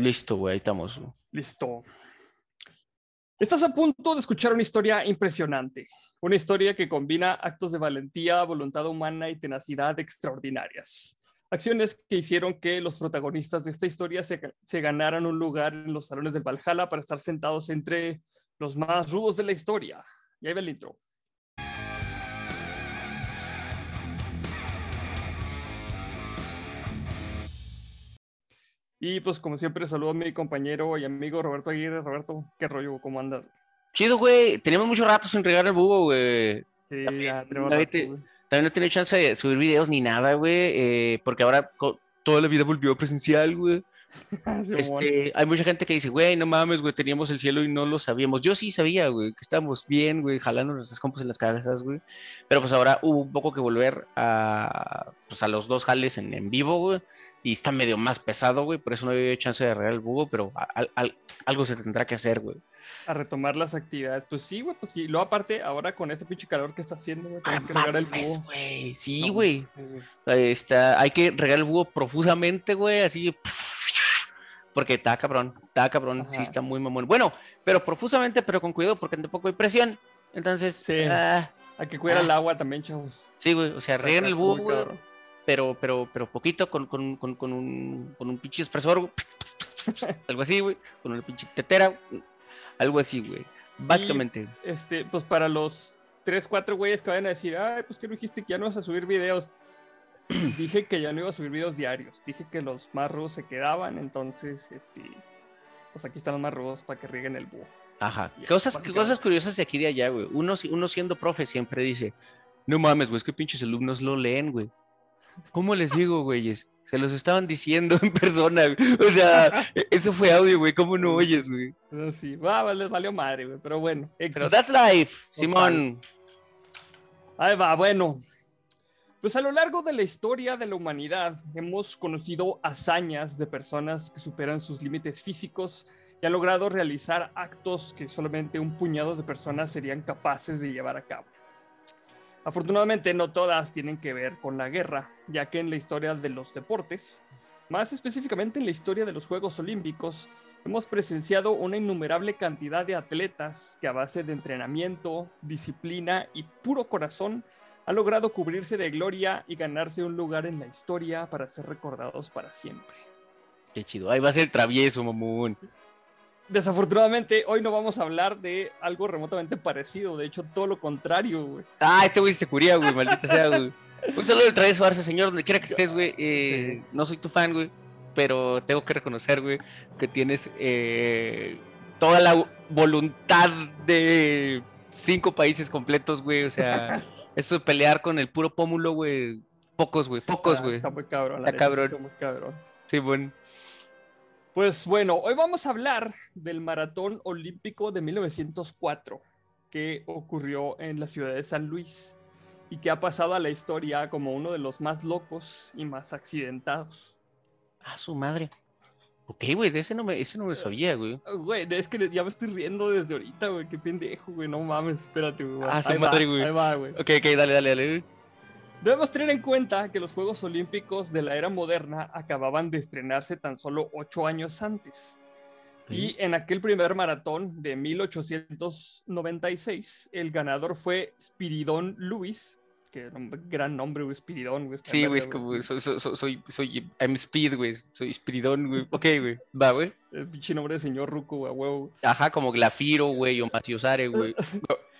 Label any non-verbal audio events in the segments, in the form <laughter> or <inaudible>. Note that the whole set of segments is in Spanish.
Listo, güey, ahí estamos. Listo. Estás a punto de escuchar una historia impresionante, una historia que combina actos de valentía, voluntad humana y tenacidad extraordinarias. Acciones que hicieron que los protagonistas de esta historia se, se ganaran un lugar en los salones del Valhalla para estar sentados entre los más rudos de la historia. Y ahí va el intro. Y pues como siempre saludo a mi compañero y amigo Roberto Aguirre. Roberto, ¿qué rollo? ¿Cómo andas? Chido, güey. Teníamos mucho rato sin regar el búho, güey. Sí, También, ya tenemos David, rato, te- güey. También no he tenido chance de subir videos ni nada, güey. eh, porque ahora toda la vida volvió presencial, güey. <laughs> Simón. Este, hay mucha gente que dice, güey, no mames, güey, teníamos el cielo y no lo sabíamos. Yo sí sabía, güey, que estábamos bien, güey, jalando nuestras compas en las cabezas, güey. Pero pues ahora hubo un poco que volver a, pues, a los dos jales en, en vivo, güey. Y está medio más pesado, güey. Por eso no había chance de regar el búho, pero a- al- al- algo se tendrá que hacer, güey. A retomar las actividades. Pues sí, güey, pues sí. Luego aparte, ahora con este pinche calor que está haciendo, güey, Ah, tenemos que regar el búho. Sí, güey. Está, hay que regar el búho profusamente, güey, así. Porque está cabrón, está cabrón, sí está muy mamón. Bueno, pero profusamente, pero con cuidado, porque tampoco hay presión. Entonces, Sí. ah, Hay que cuidar Ah. el agua también, chavos. sí, güey, o sea, rieguen el búho, güey, pero, pero, pero poquito, con, con, con, con un, con un pinche expresor, güey, <laughs> algo así, güey, con una pinche tetera, algo así, güey. Básicamente. Este, pues para los 3, 4 güeyes que vayan a decir, ay, pues que no dijiste que ya no vas a subir videos. <clears throat> Dije que ya no iba a subir videos diarios. Dije que los más rudos se quedaban, entonces, este, pues aquí están los más rudos para que rieguen el búho. Ajá. Cosas, cosas curiosas de aquí y de allá, güey. Uno, si- uno siendo profe siempre dice, no mames, güey, es que pinches alumnos lo leen, güey. ¿Cómo les digo, güeyes? Se los estaban diciendo en persona, güey. O sea, <laughs> e- eso fue audio, güey. ¿Cómo no oyes, güey? Entonces, sí, les valió madre, güey, pero bueno. Pero that's life, Simón. Ahí va, bueno. Pues a lo largo de la historia de la humanidad hemos conocido hazañas de personas que superan sus límites físicos y han logrado realizar actos que solamente un puñado de personas serían capaces de llevar a cabo. Afortunadamente no todas tienen que ver con la guerra, ya que en la historia de los deportes, más específicamente en la historia de los Juegos Olímpicos, hemos presenciado una innumerable cantidad de atletas que a base de entrenamiento, disciplina y puro corazón han logrado cubrirse de gloria y ganarse un lugar en la historia para ser recordados para siempre. Qué chido. Ahí va a ser travieso, mamón. Desafortunadamente, hoy no vamos a hablar de algo remotamente parecido, de hecho, todo lo contrario, güey. Ah, este güey se curía, güey, maldita sea, güey. Un saludo del travieso Arce, señor, donde quiera que estés, güey. Eh, No soy tu fan, güey, pero tengo que reconocer, güey, que tienes eh, toda la voluntad de cinco países completos, güey. O sea, <laughs> esto de pelear con el puro pómulo, güey. Pocos, güey, pocos, güey. Está muy cabrón. la Está neta, cabrón. Está muy cabrón. Sí, bueno. Pues bueno, hoy vamos a hablar del Maratón Olímpico de 1904, que ocurrió en la ciudad de San Luis y que ha pasado a la historia como uno de los más locos y más accidentados. Ah, su madre. Ok, güey, de ese no me, ese no me sabía, güey. Ah, Güey, es que ya me estoy riendo desde ahorita, güey. Qué pendejo, güey. No mames, espérate, güey. Ah, su madre, güey. Ahí va, güey. Ok, ok, dale, dale, dale. Debemos tener en cuenta que los Juegos Olímpicos de la era moderna acababan de estrenarse tan solo ocho años antes. Y en aquel primer maratón de 1896, el ganador fue Spiridón Luis, que gran nombre, güey, Spiridón, güey. Sí, güey, es como, sí. soy, soy, soy, soy, soy- I'm Speed, güey, soy Spiridón, güey. Ok, güey, va, güey. El pinche nombre de señor Ruco, güey, huevo. Ajá, como Glafiro, güey, o Maciosare, güey. <laughs>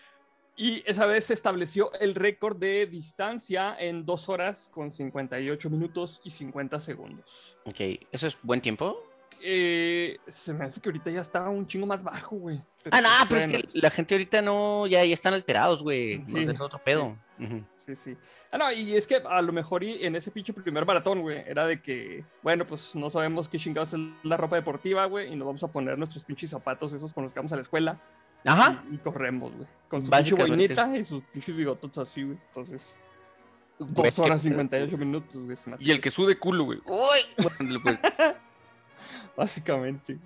Y esa vez se estableció el récord de distancia en 2 horas con 58 minutos y 50 segundos. Ok, ¿eso es buen tiempo? Eh, se me hace que ahorita ya está un chingo más bajo, güey. Ah, no, pero es que la gente ahorita no, ya, ya están alterados, güey. Sí, No, es otro pedo. Ujú. Sí, sí. Ah, no, y es que a lo mejor y en ese pinche primer maratón, güey, era de que, bueno, pues no sabemos qué chingados es la ropa deportiva, güey, y nos vamos a poner nuestros pinches zapatos esos con los que vamos a la escuela Ajá. y, y corremos, güey. Con su pinche boinita y sus pinches bigotos así, güey. Entonces, dos horas pedo, 58 minutos, güey. Y el que- sude culo, güey. Uy. Pues, <laughs> Básicamente.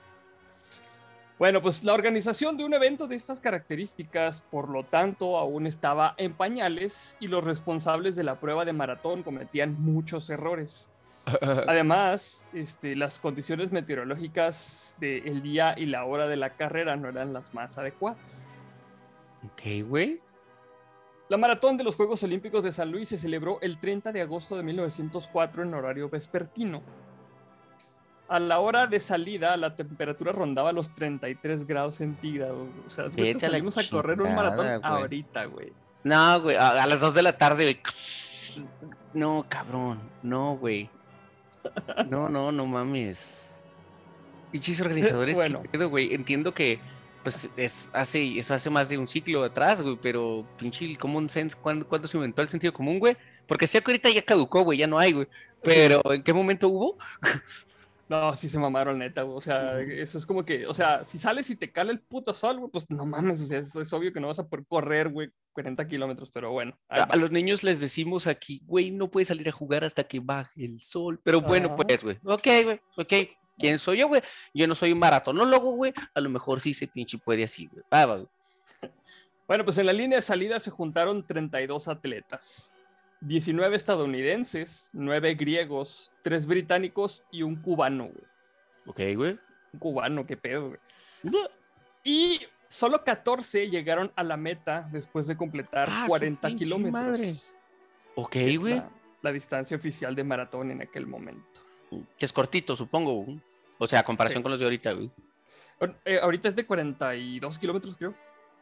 Bueno, pues la organización de un evento de estas características, por lo tanto, aún estaba en pañales y los responsables de la prueba de maratón cometían muchos errores. <laughs> Además, este, las condiciones meteorológicas del día y la hora de la carrera no eran las más adecuadas. Ok, güey. La maratón de los Juegos Olímpicos de San Luis se celebró el 30 de agosto de 1904 en horario vespertino. A la hora de salida, la temperatura rondaba los 33 grados centígrados. O sea, a salimos a correr un maratón ahorita, güey. No, güey, a, a las 2 de la tarde, güey. <laughs> No, cabrón. No, güey. No, no, no mames. Pinches organizadores, Bueno. ¿qué pedo, güey? Entiendo que pues es hace, eso hace más de un ciclo atrás, güey, pero pinche el common sense, ¿cuándo, cuándo se inventó el sentido común, güey? Porque sé que ahorita ya caducó, güey, ya no hay, güey. Pero ¿en qué momento hubo? <laughs> No, sí se mamaron, neta, güey. O sea, eso es como que, o sea, si sales y te cala el puto sol, güey, pues no mames, o sea, es, es obvio que no vas a poder correr, güey, 40 kilómetros, pero bueno. A, los niños les decimos aquí, güey, no puedes salir a jugar hasta que baje el sol. Pero bueno, Ajá. pues, güey. Ok, güey, ok. ¿Quién soy yo, güey? Yo no soy un maratonólogo, güey. A lo mejor sí se pinche puede así, güey. Güey. Bueno, pues en la línea de salida se juntaron 32 atletas. 19 estadounidenses, 9 griegos, 3 británicos y un cubano, güey. Ok, güey. Un cubano, qué pedo, güey. Y solo 14 llegaron a la meta después de completar Ah, su 40 pinche kilómetros. madre. Ok, güey. La, la distancia oficial de maratón en aquel momento. Que es cortito, supongo. güey. O sea, a comparación Sí. con los de ahorita, güey. Eh, ahorita es de 42 kilómetros, creo.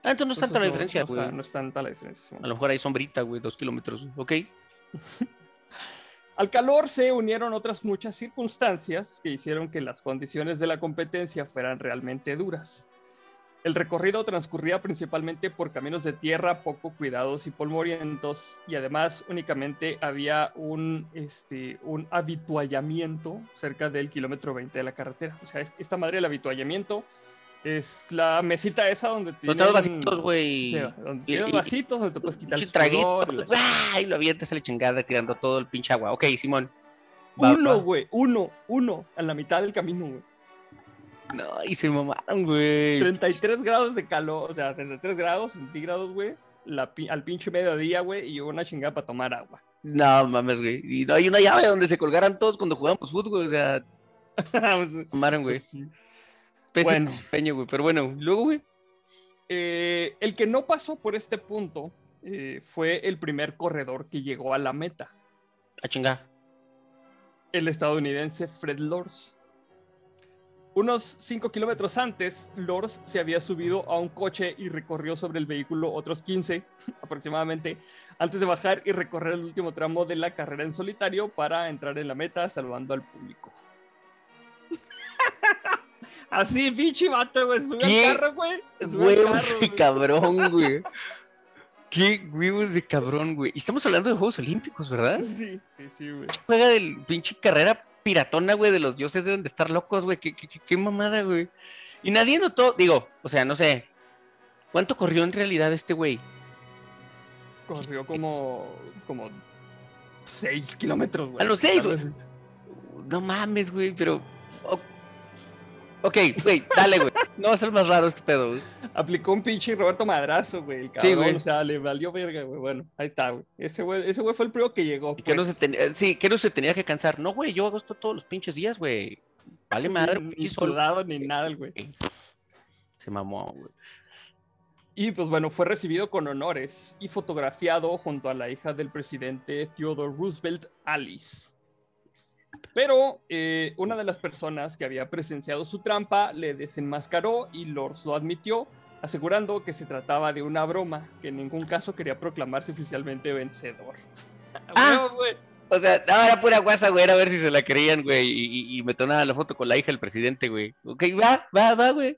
Ah, entonces no es tanta la diferencia, güey. no es tanta la diferencia. A lo mejor hay sombrita, güey, dos kilómetros. Ok. <laughs> Al calor se unieron otras muchas circunstancias que hicieron que las condiciones de la competencia fueran realmente duras. El recorrido transcurría principalmente por caminos de tierra poco cuidados y polvorientos y además únicamente había un, este, un habituallamiento cerca del kilómetro 20 de la carretera. O sea, es- esta madre del habituallamiento es la mesita esa donde Los tienen- vasitos, güey. Sí, donde y- tienen vasitos donde te puedes quitar el traguito. y la-. Y lo avientas a la chingada tirando todo el pinche agua. Ok, Simón. Va, Uno, güey, uno, uno, a la mitad del camino, güey. No, y se mamaron, güey. 33 grados de calor, o sea, 33 grados centígrados, güey, la pi- al pinche mediodía, güey, y una chingada para tomar agua. No mames, güey. Y no hay una llave donde se colgaran todos cuando jugamos fútbol, o sea, <laughs> mamaron, güey. Sí. Pésimo Bueno. güey. Pero bueno, luego, güey. Eh, el que no pasó por este punto eh, fue el primer corredor que llegó a la meta, A chingar. el estadounidense Fred Lors. Unos 5 kilómetros antes, Lors se había subido a un coche y recorrió sobre el vehículo otros 15 <laughs> aproximadamente antes de bajar y recorrer el último tramo de la carrera en solitario para entrar en la meta saludando al público. Así, pinche vato, güey. Sube ¿Qué al carro, güey. Huevos de cabrón, güey. <laughs> Qué huevos de cabrón, güey. Y Estamos hablando de Juegos Olímpicos, ¿verdad? Sí, sí, sí, güey. Juega del pinche carrera piratona, güey, de los dioses deben de estar locos, güey. Qué, qué- qué- qué mamada, güey. Y nadie notó, digo, o sea, no sé. ¿Cuánto corrió en realidad este güey? Corrió como, como 6 kilómetros, güey. A los seis, güey. No mames, güey, pero. Ok, güey, dale, güey. No va a ser más raro este pedo, güey. Aplicó un pinche Roberto Madrazo, güey. el Sí, cabrón, güey. O sea, le valió verga, güey. Bueno, ahí está, güey. Ese güey, ese güey fue el primero que llegó. Y que no pues. se tenía, sí, que no se tenía que cansar. No, güey, yo hago esto todos los pinches días, güey. Vale madre, Ni- ni sol. sudado ni nada, el güey. Se mamó, güey. Y pues bueno, fue recibido con honores y fotografiado junto a la hija del presidente Theodore Roosevelt, Alice. Pero eh, una de las personas que había presenciado su trampa le desenmascaró y Lors lo admitió, asegurando que se trataba de una broma, que en ningún caso quería proclamarse oficialmente vencedor. <laughs> Ah. O sea, no, era pura guasa, güey, era a ver si se la creían, güey, y, y, y me tomaba la foto con la hija del presidente, güey. Ok, va, va, va, güey.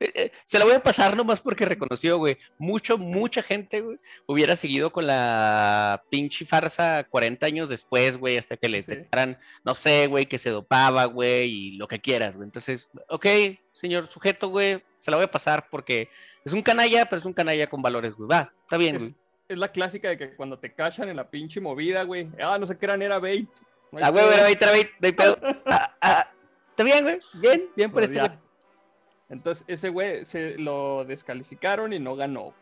Eh, eh, se la voy a pasar nomás porque reconoció, güey. Mucho, mucha gente, güey, hubiera seguido con la pinche farsa 40 años después, güey, hasta que le Sí. detectaran, no sé, güey, que se dopaba, güey, y lo que quieras, güey. Entonces, ok, señor sujeto, güey, se la voy a pasar porque es un canalla, pero es un canalla con valores, güey. Va, está bien, Es, güey. es la clásica de que cuando te cachan en la pinche movida, güey. Ah, no sé qué eran, era bait. No Ah, güey, era bait, era bait, no hay pedo. <laughs> Ah, ah, Está bien, güey. Bien, bien por este, güey. Entonces, ese güey se lo descalificaron y no ganó.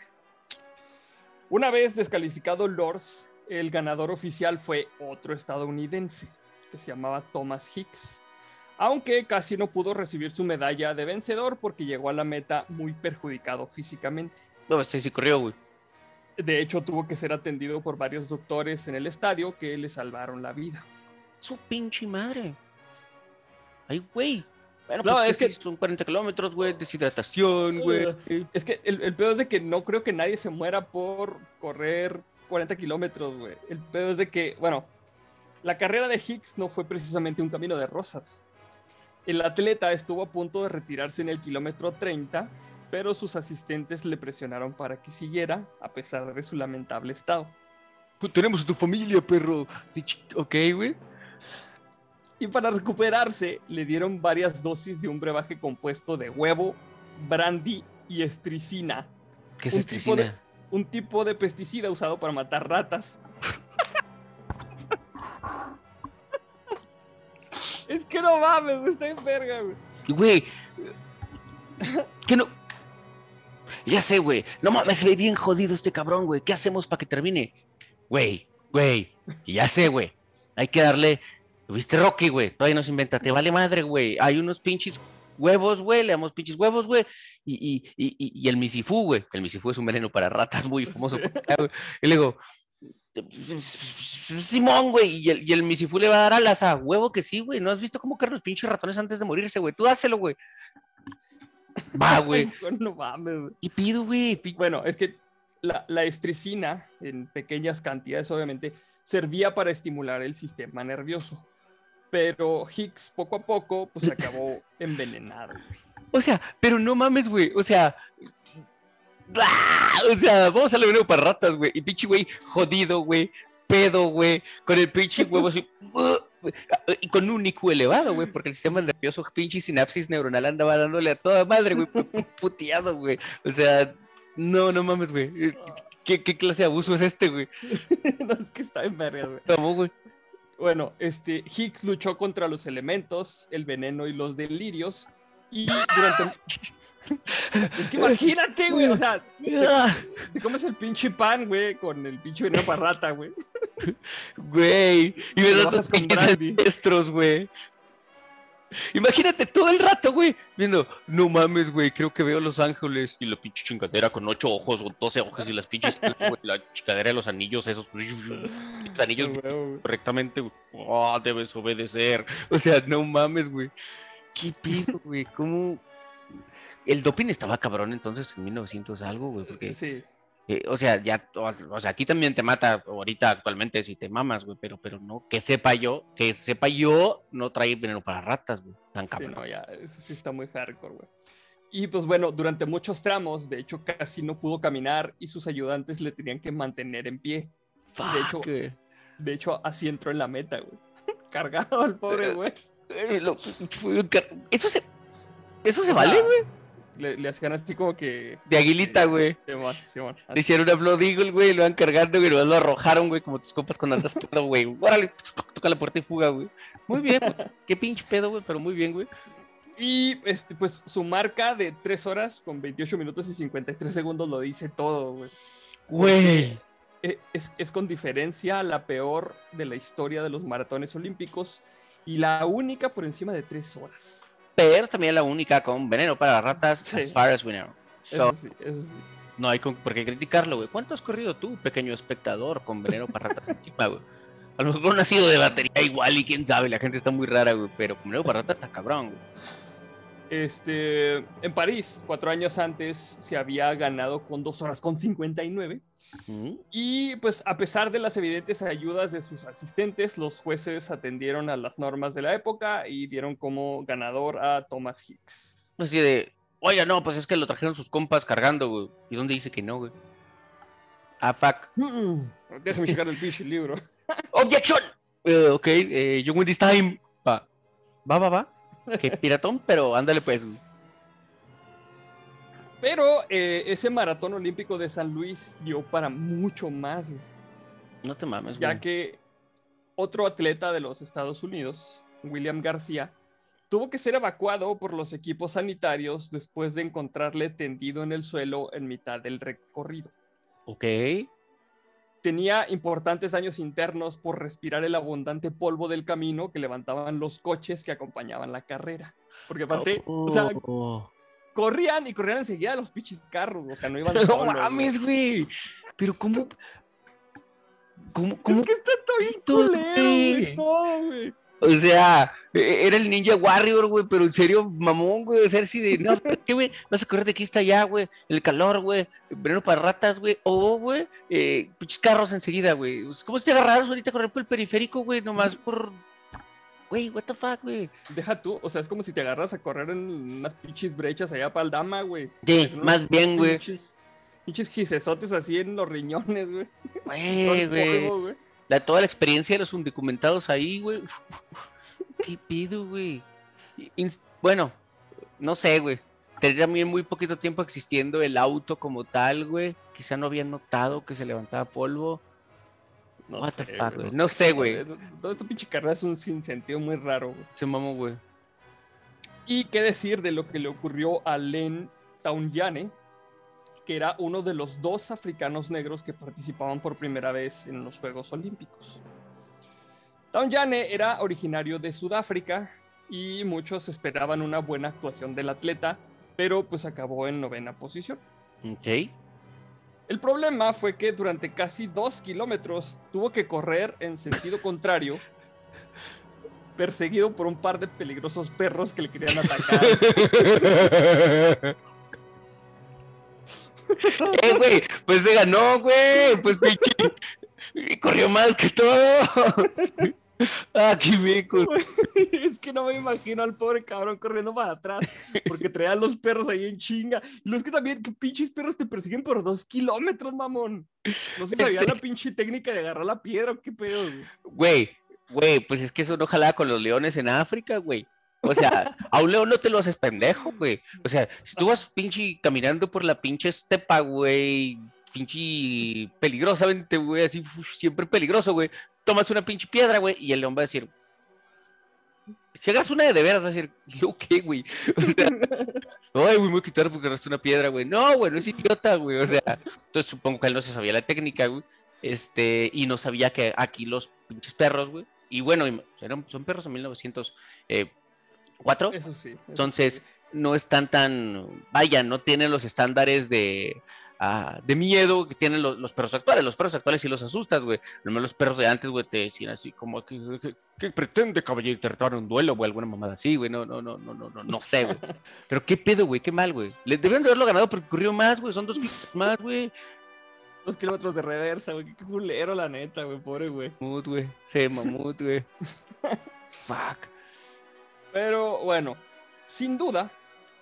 Una vez descalificado Lors, el ganador oficial fue otro estadounidense, que se llamaba Thomas Hicks, aunque casi no pudo recibir su medalla de vencedor porque llegó a la meta muy perjudicado físicamente. No, este sí corrió, güey. De hecho, tuvo que ser atendido por varios doctores en el estadio que le salvaron la vida. Su pinche madre. Ay, güey. Bueno, No, pues es que que- sí, son 40 kilómetros, güey, deshidratación, güey. Es que el, el pedo es de que no creo que nadie se muera por correr 40 kilómetros, güey. El pedo es de que, bueno, la carrera de Hicks no fue precisamente un camino de rosas. El atleta estuvo a punto de retirarse en el kilómetro 30, pero sus asistentes le presionaron para que siguiera, a pesar de su lamentable estado. Pues tenemos a tu familia, perro. Ok, güey. Y para recuperarse, le dieron varias dosis de un brebaje compuesto de huevo, brandy y estricina, ¿Qué es Un tipo de- estricina? un tipo de pesticida usado para matar ratas. <laughs> es que no mames, está en verga, güey. Güey. ¿Qué no? Ya sé, güey. No mames, se ve bien jodido este cabrón, güey. ¿Qué hacemos para que termine? Güey, güey. Ya sé, güey. Hay que darle. ¿Viste Rocky, güey? Todavía no se inventa. Te vale madre, güey. Hay unos pinches huevos, güey. Le damos pinches huevos, güey. Y, y, y, y- y el misifú, güey. El misifú es un veneno para ratas muy famoso. acá. Y le digo. Simón, güey, y el, y el misifú le va a dar alas a huevo que sí, güey. ¿No has visto cómo cargan los pinches ratones antes de morirse, güey? Tú dáselo, güey. Va, <laughs> güey. No mames. ¿Qué pido, güey? Bueno, es que la, la estricina, en pequeñas cantidades, obviamente, servía para estimular el sistema nervioso. Pero Hicks, poco a poco, pues acabó <laughs> envenenado. güey. O sea, pero no mames, güey. O sea. ¡ah! O sea, vamos a veneno para ratas, güey. Y pinche güey, jodido, güey. Pedo, güey. Con el pinche huevo así. <laughs> Y con un IQ elevado, güey, porque el sistema nervioso, pinche sinapsis neuronal andaba dándole a toda madre, güey, puteado, güey. O sea, no, no mames, güey. ¿Qué, qué clase de abuso es este, güey? <laughs> no, es que está en verga, güey. ¿Cómo, güey? Bueno, este, Hicks luchó contra los elementos, el veneno y los delirios. Y durante. <laughs> es que imagínate, güey. O sea, te comes el pinche pan, güey, con el pinche veneno para rata, güey. Güey, y me tus con ancestros, güey. Imagínate todo el rato, güey, viendo, no mames, güey, creo que veo Los Ángeles y la pinche chingadera con ocho ojos o doce ojos y las pinches, <laughs> güey, la chingadera de los anillos, esos, <laughs> los anillos Ah, güey, güey. correctamente, güey. Oh, debes obedecer. O sea, no mames, güey. ¿Qué pido, güey? ¿Cómo? El doping estaba cabrón entonces en 1900 algo, güey, porque Sí. Eh, o sea, ya, o, o sea, aquí también te mata ahorita actualmente si te mamas, güey, pero, pero no, que sepa yo, que sepa yo, no trae veneno para ratas, güey, tan Sí, cabrón. no, ya, eso sí está muy hardcore, güey. Y pues bueno, durante muchos tramos, de hecho, casi no pudo caminar y sus ayudantes le tenían que mantener en pie. de hecho- Fuck, güey. De hecho, así entró en la meta, güey. <laughs> Cargado al pobre, güey. Eh, un car- eso se, eso se O vale, güey, Le, le hacían así como que. de aguilita, güey. Simón, Simón, Le hicieron una Blood Eagle, güey, y lo van cargando, güey, lo arrojaron, güey, como tus compas cuando andas pedo, güey. Órale, toca la puerta y fuga, güey. Muy bien, güey. Qué pinche pedo, güey, pero muy bien, güey. Y este, pues su marca de 3 horas con 28 minutos y 53 segundos lo dice todo, güey. Güey. E- Es, es con diferencia la peor de la historia de los maratones olímpicos y la única por encima de 3 horas. Pero también la única con veneno para ratas, Sí. as far as we know. So, Eso sí, eso sí. No hay con- por qué criticarlo, güey. ¿Cuánto has corrido tú, pequeño espectador, con veneno para ratas <laughs> encima, güey? A lo mejor no ha sido de batería igual y quién sabe, la gente está muy rara, güey. Pero con veneno para ratas está cabrón, güey. Este, en París, cuatro años antes, se había ganado con 2 horas con 59. Y pues a pesar de las evidentes ayudas de sus asistentes, los jueces atendieron a las normas de la época y dieron como ganador a Thomas Hicks. Así de, oiga, no, pues es que lo trajeron sus compas cargando, güey. ¿Y dónde dice que no, güey? Ah, fuck. Déjame checar el pinche libro. <laughs> ¡Objection! Eh, ok, eh, you win this time. Va. Va, va, va. Que piratón, pero ándale pues. güey. Pero eh, ese maratón olímpico de San Luis dio para mucho más, güey, No te mames, ya güey. que otro atleta de los Estados Unidos, William García, tuvo que ser evacuado por los equipos sanitarios después de encontrarle tendido en el suelo en mitad del recorrido. Ok. tenía importantes daños internos por respirar el abundante polvo del camino que levantaban los coches que acompañaban la carrera. Porque aparte, o sea, Oh. Corrían y corrían enseguida los pinches carros, o sea, no iban <laughs> No solos, güey. mames, güey. Pero cómo. ¿Cómo, cómo? Es que está todo bien culero, güey. O sea, e- era el Ninja Warrior, güey, pero en serio, mamón, güey. Así de, no, ¿qué, güey? Vas a correr de aquí hasta allá, güey. El calor, güey. Veneno para ratas, güey. O, güey, eh, carros enseguida, güey. ¿Cómo te agarraron ahorita a correr por el periférico, güey? Nomás por. Güey, what the fuck, güey. Deja tú, o sea, es como si te agarras a correr en unas pinches brechas allá para el dama, güey. Sí, más bien, güey. Pinches, pinches gisesotes así en los riñones, güey. Güey, güey. La, toda la experiencia de los undocumentados ahí, güey. ¿Qué pido, güey? Bueno, no sé, güey. Tenía también muy poquito tiempo existiendo el auto como tal, güey. Quizá no habían notado que se levantaba polvo. No What the sé, fuck, güey. No sé, güey. Toda esta pinche carrera es un sinsentido muy raro, güey. Se mamó, güey. Y qué decir de lo que le ocurrió a Len Taunyane, que era uno de los dos africanos negros que participaban por primera vez en los Juegos Olímpicos. Taunyane era originario de Sudáfrica y muchos esperaban una buena actuación del atleta, pero pues acabó en novena posición. Ok. El problema fue que durante casi dos kilómetros tuvo que correr en sentido contrario, perseguido por un par de peligrosos perros que le querían atacar. <laughs> eh, güey, pues se ganó, güey. Pues corrió más que todo. <laughs> ah, qué meco. <laughs> es que no me imagino al pobre cabrón corriendo para atrás porque traían los perros ahí en chinga. Y los que también, que pinches perros te persiguen por dos kilómetros, mamón. No sé si sabían la pinche técnica de agarrar la piedra o qué pedo. Güey, güey, pues es que eso no jalaba con los leones en África, güey. O sea, a un león no te lo haces pendejo, güey. O sea, si tú vas pinche caminando por la pinche estepa, güey, pinche peligrosamente, güey, así siempre peligroso, güey. Tomas una pinche piedra, güey, y el león va a decir. Si hagas una de de veras, va a decir, ¿yo qué, güey? <laughs> O sea, ay, güey, me voy a quitar porque agarraste una piedra, güey. No, güey, no es idiota, güey. O sea, entonces supongo que él no se sabía la técnica, güey. Este, y no sabía que aquí los pinches perros, güey. Y bueno, eran- son perros en 1904. Eso sí. eso Entonces, sí. no están tan, vaya, no tienen los estándares de, ah, de miedo que tienen los, los perros actuales. Los perros actuales sí los asustas, güey. Los perros de antes, güey, te decían así como que, que- que pretende, caballero, tratar un duelo, güey, alguna mamada así, güey. No, no, no, no, no, no, no sé, güey. <laughs> Pero qué pedo, güey, qué mal, güey. Le deben de haberlo ganado porque corrió más, güey. Son dos kilómetros más, güey. Dos kilómetros de reversa, güey. Qué culero, la neta, güey. Pobre, güey. Mamut, güey. Sí, mamut, güey. <laughs> Fuck. Pero bueno, sin duda,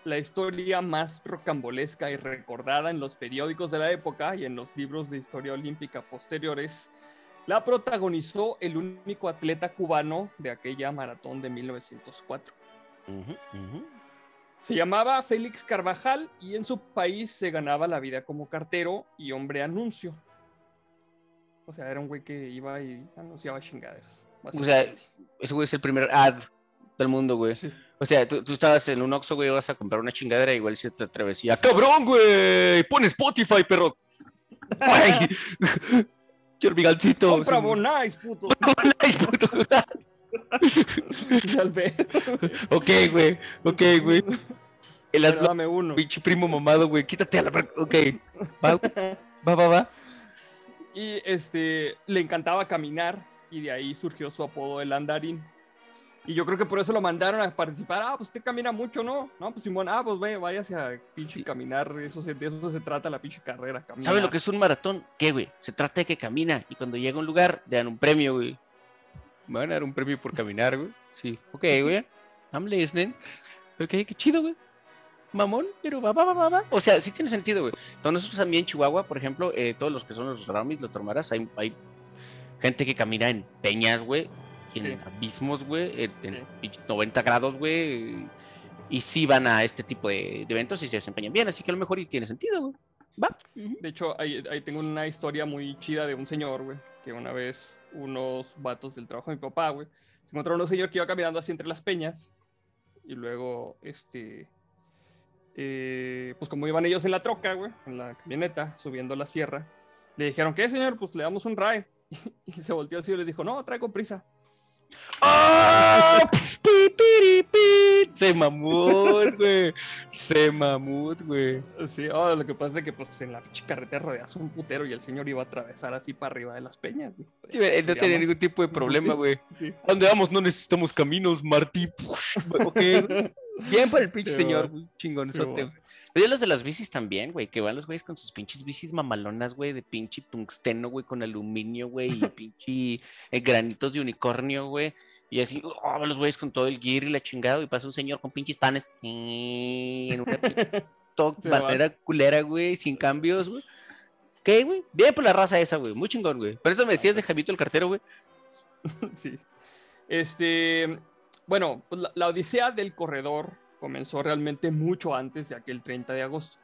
la historia más rocambolesca y recordada en los periódicos de la época y en los libros de historia olímpica posteriores, la protagonizó el único atleta cubano de aquella maratón de 1904. Ujú, ujú. Se llamaba Félix Carvajal y en su país se ganaba la vida como cartero y hombre anuncio. O sea, era un güey que iba y anunciaba chingaderas. O sea, ese güey es el primer ad del mundo, güey. Sí. O sea, tú, tú estabas en un Oxxo, güey, vas a comprar una chingadera, igual si te atreves y ¡ah, cabrón, güey! Pon Spotify, perro. ¡Ay! <laughs> ¡Qué hormigancito! ¡Compra Sí, Bonais, puto! <laughs> Bonais, puto. Alberto. ok, güey, ok, güey. El Pero dame uno. pinche primo mamado, güey. Quítate a la... Ok. Va, va, va, va. Y este, le encantaba caminar y de ahí surgió su apodo el andarín. Y yo creo que por eso lo mandaron a participar. Ah, pues usted camina mucho, ¿no? No, pues Simón, ah, pues ve, váyase a pinche Sí. caminar. Eso se- de eso se trata la pinche carrera. Caminar. ¿Sabe lo que es un maratón? ¿Qué, güey? Se trata de que camina y cuando llega a un lugar le dan un premio, güey. Me van a dar un premio por caminar, güey. Sí. Ok, güey. I'm listening. Ok, qué chido, güey. Mamón, pero va, va, va, va, va. O sea, sí tiene sentido, güey. Entonces, nosotros también en Chihuahua, por ejemplo, eh, todos los que son los ramis, los tormaras, hay, hay gente que camina en peñas, güey. En Sí. abismos, güey. En, en Sí. pinche 90 grados, güey. Y sí van a este tipo de, de eventos y se desempeñan bien. Así que a lo mejor y tiene sentido, güey. Va. De hecho, ahí, ahí tengo una historia muy chida de un señor, güey, que una vez unos vatos del trabajo de mi papá, güey, se encontraron un señor que iba caminando así entre las peñas y luego, este, eh, pues como iban ellos en la troca, güey, en la camioneta, subiendo la sierra, Le dijeron, ¿qué, señor? Pues le damos un ride. <laughs> Y se volteó así y le dijo, no, traigo prisa. ¡Ah! <laughs> Se mamut, güey. Se mamut, güey. Sí, oh, lo que pasa es que pues en la pinche carretera rodeas un putero y el señor iba a atravesar así para arriba de las peñas. güey. Sí, él no tenía ningún tipo de <laughs> problema, güey. Sí. ¿A ¿Dónde vamos? No necesitamos caminos, Martí. Ok. <laughs> Bien para el pinche Sí, señor, güey. Chingón, Sí. Pero los de las bicis también, güey. Que van los güeyes con sus pinches bicis mamalonas, güey. De pinche tungsteno, güey. Con aluminio, güey. Y <laughs> pinche eh, granitos de unicornio, güey. Y así, oh, los güeyes con todo el gear y la chingada. Y pasa un señor con pinches panes. <laughs> En una <laughs> manera culera, güey. Sin cambios, güey. ¿Qué, güey? Bien por la raza esa, güey. Muy chingón, güey. Pero esto me decías de Javito el cartero, güey. Sí. Este, bueno, pues la, la odisea del corredor comenzó realmente mucho antes de aquel 30 de agosto.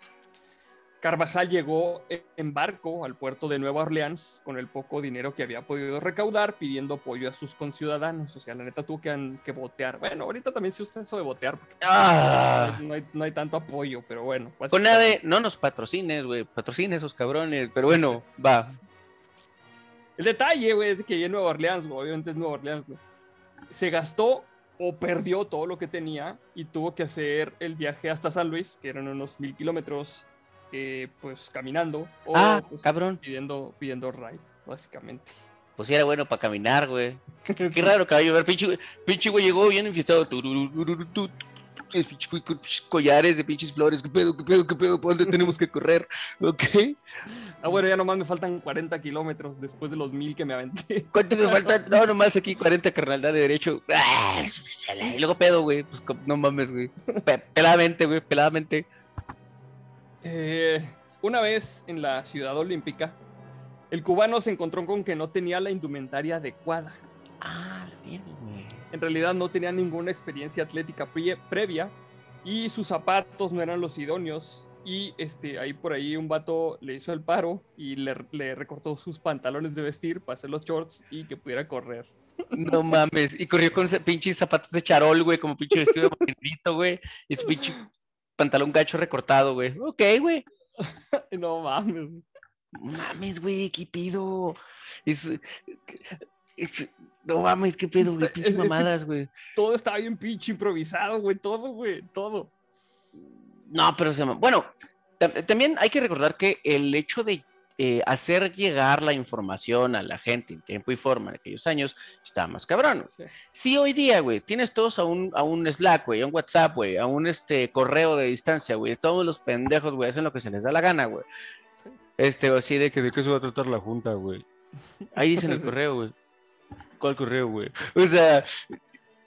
Carvajal llegó en barco al puerto de Nueva Orleans con el poco dinero que había podido recaudar, pidiendo apoyo a sus conciudadanos. O sea, la neta tuvo que, que botear. Bueno, ahorita también se usa eso de botear, porque Ah. no, hay, no hay tanto apoyo, pero bueno. Con básicamente- ADE, no nos patrocines, güey. Patrocines esos cabrones. Pero bueno, va. El detalle, güey, es que en Nueva Orleans, obviamente es Nueva Orleans, güey, se gastó o perdió todo lo que tenía y tuvo que hacer el viaje hasta San Luis, que eran unos mil kilómetros, eh, pues caminando o Ah, pues, cabrón. pidiendo, pidiendo ride, básicamente. Pues sí era bueno para caminar, güey. <laughs> Qué raro a llover. Pinche, güey- pinche güey llegó bien infiestado. Collares de pinches flores. ¿Qué pedo, qué pedo, qué pedo? ¿Por dónde tenemos que correr? <laughs> Ok. Ah, bueno, ya nomás me faltan 40 kilómetros después de los mil que me aventé. <laughs> ¿Cuánto me falta? No, nomás aquí 40 carnal, da de derecho. Ah, Y luego pedo, güey. Pues no mames, güey. Pe- Peladamente, güey, peladamente. Eh, una vez en la ciudad olímpica, el cubano se encontró con que no tenía la indumentaria adecuada. Ah, mierda, güey. En realidad no tenía ninguna experiencia atlética pre- previa y sus zapatos no eran los idóneos. Y este, ahí por ahí un vato le hizo el paro y le, le recortó sus pantalones de vestir para hacer los shorts y que pudiera correr. No mames. Y corrió con ese pinches zapatos de charol, güey, como pinche vestido de morenito, güey. Y su pinche pantalón gacho recortado, güey. Ok, güey. <laughs> No mames. Mames, güey, ¿qué pido? Es, es- no mames, ¿qué pedo, güey? <laughs> Es- Pinches mamadas, güey. Todo estaba bien pinche improvisado, güey. Todo, güey. Todo. No, pero se Bueno, tam- también hay que recordar que el hecho de eh, hacer llegar la información a la gente en tiempo y forma en aquellos años está más cabrón. Sí. Si hoy día, güey, tienes todos a un, a un Slack, güey, a un WhatsApp, güey, a un este, correo de distancia, güey, todos los pendejos, güey, hacen lo que se les da la gana, güey. Sí. Este, o así de que de qué se va a tratar la junta, güey. Ahí dice en el <laughs> correo, güey. ¿Cuál correo, güey? O sea,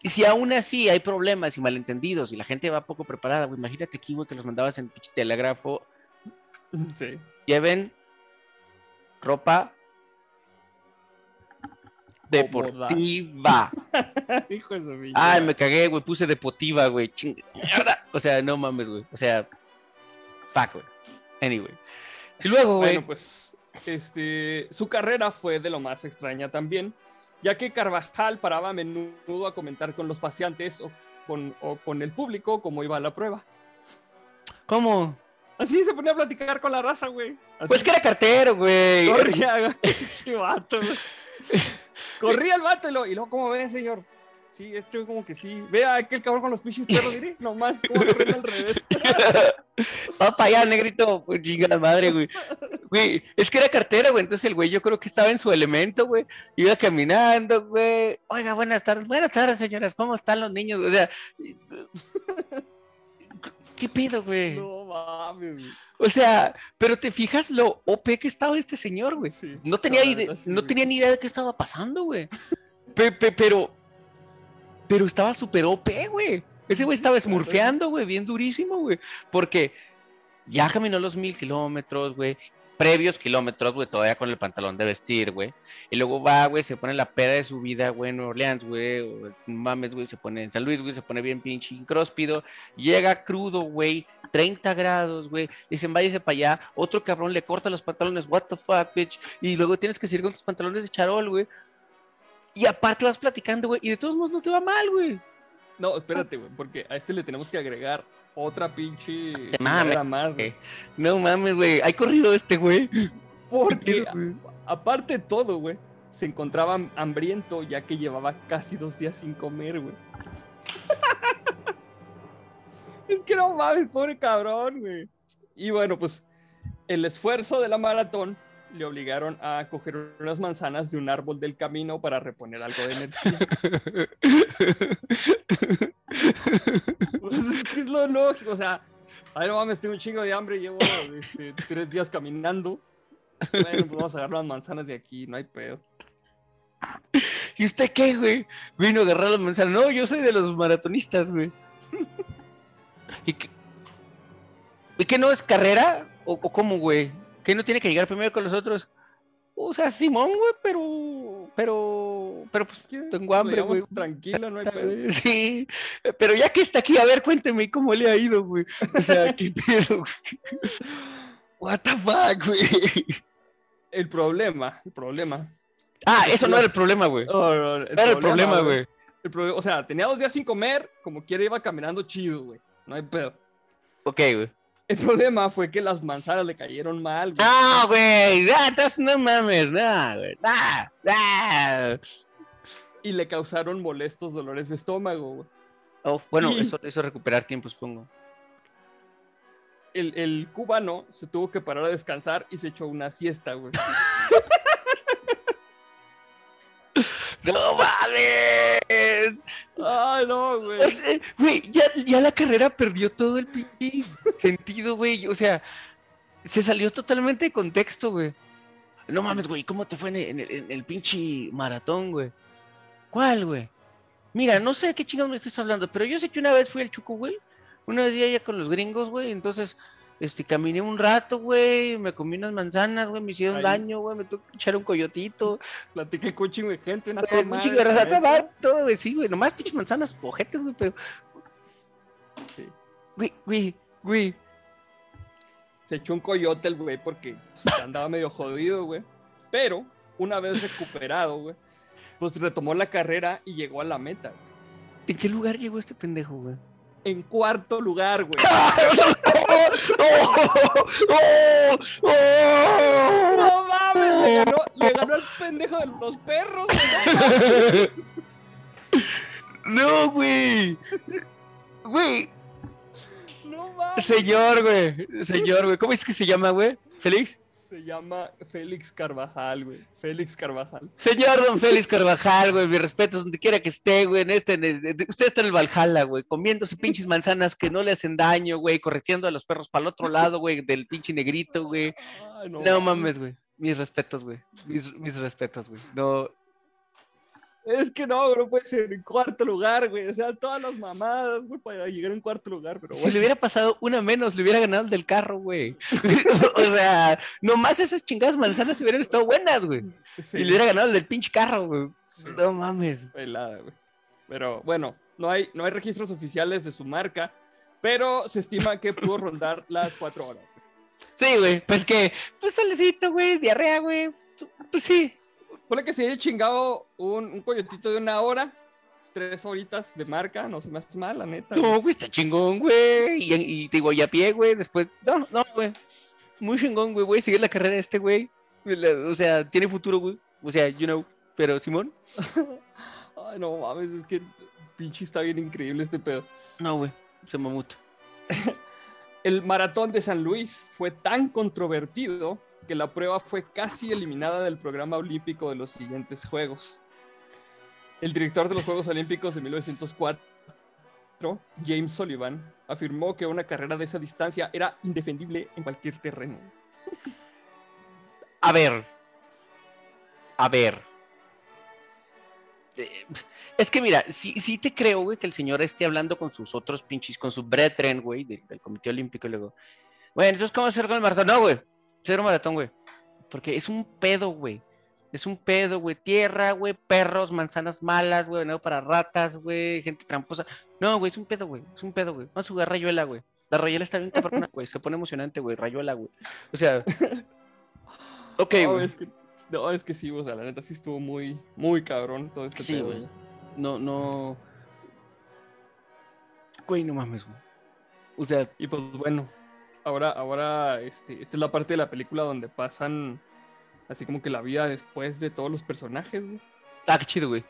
si aún así hay problemas y malentendidos y la gente va poco preparada, güey, imagínate aquí, güey, que los mandabas en pinche telégrafo, Sí. lleven ropa deportiva. <laughs> Hijo de pinche Ay, me cagué, güey, puse deportiva, güey. mierda. O sea, no mames, güey. O sea, fuck, güey. Anyway. Y luego, güey. Bueno, pues este, su carrera fue de lo más extraña también, ya que Carvajal paraba a menudo a comentar con los pacientes o con, o con el público cómo iba la prueba. ¿Cómo? Así se ponía a platicar con la raza, güey. Así Pues que era cartero, güey. corría, güey. <laughs> <laughs> Corría el vato y, lo- y luego, ¿cómo ve, señor? Sí, esto como que sí. Vea aquel cabrón con los pinches perros, diré, nomás, como corriendo al revés. <laughs> Va para allá, negrito. Pues, Chinga madre, güey. Güey, es que era cartera, güey. Entonces el güey, yo creo que estaba en su elemento, güey. Iba caminando, güey. Oiga, buenas tardes. Buenas tardes, señoras. ¿Cómo están los niños? O sea, <laughs> ¿qué pido, güey? No mames, güey. O sea, pero te fijas lo OP que estaba este señor, güey. Sí. No tenía, sí, no güey. tenía ni idea de qué estaba pasando, güey. Pe- pe- pero, pero estaba súper OP, güey. Ese güey estaba smurfeando, güey, bien durísimo, güey. Porque ya caminó los mil kilómetros, güey. Previos kilómetros, güey, todavía con el pantalón de vestir, güey. Y luego va, güey, se pone la peda de su vida, güey, en Orleans, güey. Mames, güey, se pone en San Luis, güey, se pone bien pinche incróspido. Llega crudo, güey, 30 grados, güey. Dicen, váyase para allá. Otro cabrón le corta los pantalones, what the fuck, bitch. Y luego tienes que seguir con tus pantalones de charol, güey. Y aparte vas platicando, güey. Y de todos modos no te va mal, güey. No, espérate, güey, porque a este le tenemos que agregar otra pinche mames, más, güey. No mames, güey. ¿Hay corrido este, güey? Porque, aparte de todo, güey, se encontraba hambriento ya que llevaba casi dos días sin comer, güey. <laughs> es que no mames, pobre cabrón, güey. Y bueno, pues el esfuerzo de la maratón le obligaron a coger unas manzanas de un árbol del camino para reponer algo de energía. pues es lo lógico, o sea, ay no mames, tengo un chingo de hambre, llevo este, tres días caminando. Bueno, pues vamos a agarrar las manzanas de aquí, no hay pedo. ¿Y usted qué, güey? Vino a agarrar las manzanas. No, yo soy de los maratonistas, güey. ¿Y qué, ¿Y qué no es carrera? ¿O, o cómo, güey? ¿Que no tiene que llegar primero con los otros? O sea, Simón, güey, pero. Pero. Pero pues tengo hambre, güey. Tranquilo, no hay <laughs> pedo. Sí. Pero ya que está aquí, a ver, cuénteme cómo le ha ido, güey. O sea, <laughs> qué pedo, güey. What the fuck, güey. El problema, el problema. Ah, eso no era el problema, güey. No, Era el problema, güey. Problema, o sea, tenía dos días sin comer, como quiera iba caminando chido, güey. No hay pedo. Ok, güey. El problema fue que las manzanas le cayeron mal, güey. No, güey. No mames, no, güey. Ah, ah. Y le causaron molestos dolores de estómago, güey. Oh, bueno, Y- eso, eso es recuperar tiempo, supongo. El, el cubano se tuvo que parar a descansar y se echó una siesta, güey. <laughs> ¡No mames! Ay, no, güey. Güey, ya, ya la carrera perdió todo el sentido, güey. O sea, se salió totalmente de contexto, güey. No mames, güey, ¿cómo te fue en el, en pinche maratón, güey? ¿Cuál, güey? Mira, no sé de qué chingados me estás hablando, pero yo sé que una vez fui al Chuco, güey. Una vez allá con los gringos, güey. Entonces, este, caminé un rato, güey. Me comí unas manzanas, güey. Me hicieron Ahí. daño, güey. Me tuve que echar un coyotito. <laughs> Platiqué con chingo de gente, una Güey, toda un madre, chingo de raza, neta. va, todo, güey, sí, güey. Nomás pinches manzanas ojetes, güey, pero. Sí. Güey, güey, güey. Se echó un coyote el güey porque pues, andaba medio jodido, güey. Pero una vez recuperado, güey, pues retomó la carrera y llegó a la meta. güey. ¿En qué lugar llegó este pendejo, güey? En cuarto lugar, güey. <laughs> No mames, le ganó, le ganó al pendejo de los perros. <laughs> No, güey. Güey, No mames. señor, güey. Señor, güey. ¿Cómo es que se llama, güey? ¿Félix? Se llama Félix Carvajal, güey. Félix Carvajal. Señor Don Félix Carvajal, güey, mi respeto donde quiera que esté, güey, en este, en el- usted está en el Valhalla, güey, comiéndose pinches manzanas que no le hacen daño, güey, correteando a los perros para el otro lado, güey, del pinche negrito, güey. Ay, No mames, güey. Mis respetos, güey. Mis, mis respetos, güey. No. Es que no, no puede ser en cuarto lugar, güey. O sea, todas las mamadas, güey, para llegar en cuarto lugar, pero Si bueno. le hubiera pasado una menos, le hubiera ganado el del carro, güey. <laughs> o sea, nomás esas chingadas manzanas hubieran estado buenas, güey. Sí, Y le hubiera ganado el del pinche carro, güey. No mames. pelada, güey. Pero bueno, no hay, no hay registros oficiales de su marca, pero se estima que pudo rondar las cuatro horas. güey. Sí, güey. Pues que, pues solecito, güey, diarrea, güey. Pues sí. Ponle que se haya chingado un, un coyotito de una hora, tres horitas de marca, no se me hace mal, la neta. No, güey, está chingón, güey. Y, y te digo, ya a pie, güey. Después, no, no, güey. Muy chingón, güey. Voy a seguir la carrera de este, güey. O sea, tiene futuro, güey. O sea, you know. Pero, Simón, <laughs> Ay, no mames, es que pinche está bien increíble este pedo. no, güey. Se mamuto. <laughs> El maratón de San Luis fue tan controvertido que la prueba fue casi eliminada del programa olímpico de los siguientes Juegos. El director de los Juegos Olímpicos de 1904, James Sullivan, afirmó que una carrera de esa distancia era indefendible en cualquier terreno. A ver. A ver. Eh, Es que mira, sí, sí te creo, güey, que el señor esté hablando con sus otros pinches, con su brethren, güey, del, Comité Olímpico y luego. Bueno, entonces, ¿cómo hacer con el maratón? No, güey. Cero maratón, güey. Porque es un pedo, güey. Es un pedo, güey. Tierra, güey. Perros, manzanas malas, güey. No para ratas, güey. Gente tramposa. No, güey, es un pedo, güey. Es un pedo, güey. Vamos a jugar rayuela, güey. La rayuela está bien cabrona, güey. Se pone emocionante, güey. Rayuela, güey. O sea. <laughs> Ok, no, güey. es que, no, es que sí, o sea, la neta sí estuvo muy, muy cabrón todo este Sí, pedo, güey. No, no. Güey, no mames, güey. O sea, Y pues bueno, ahora, ahora, este, esta es la parte de la película donde pasan así como que la vida después de todos los personajes, güey. Ah, qué chido, güey.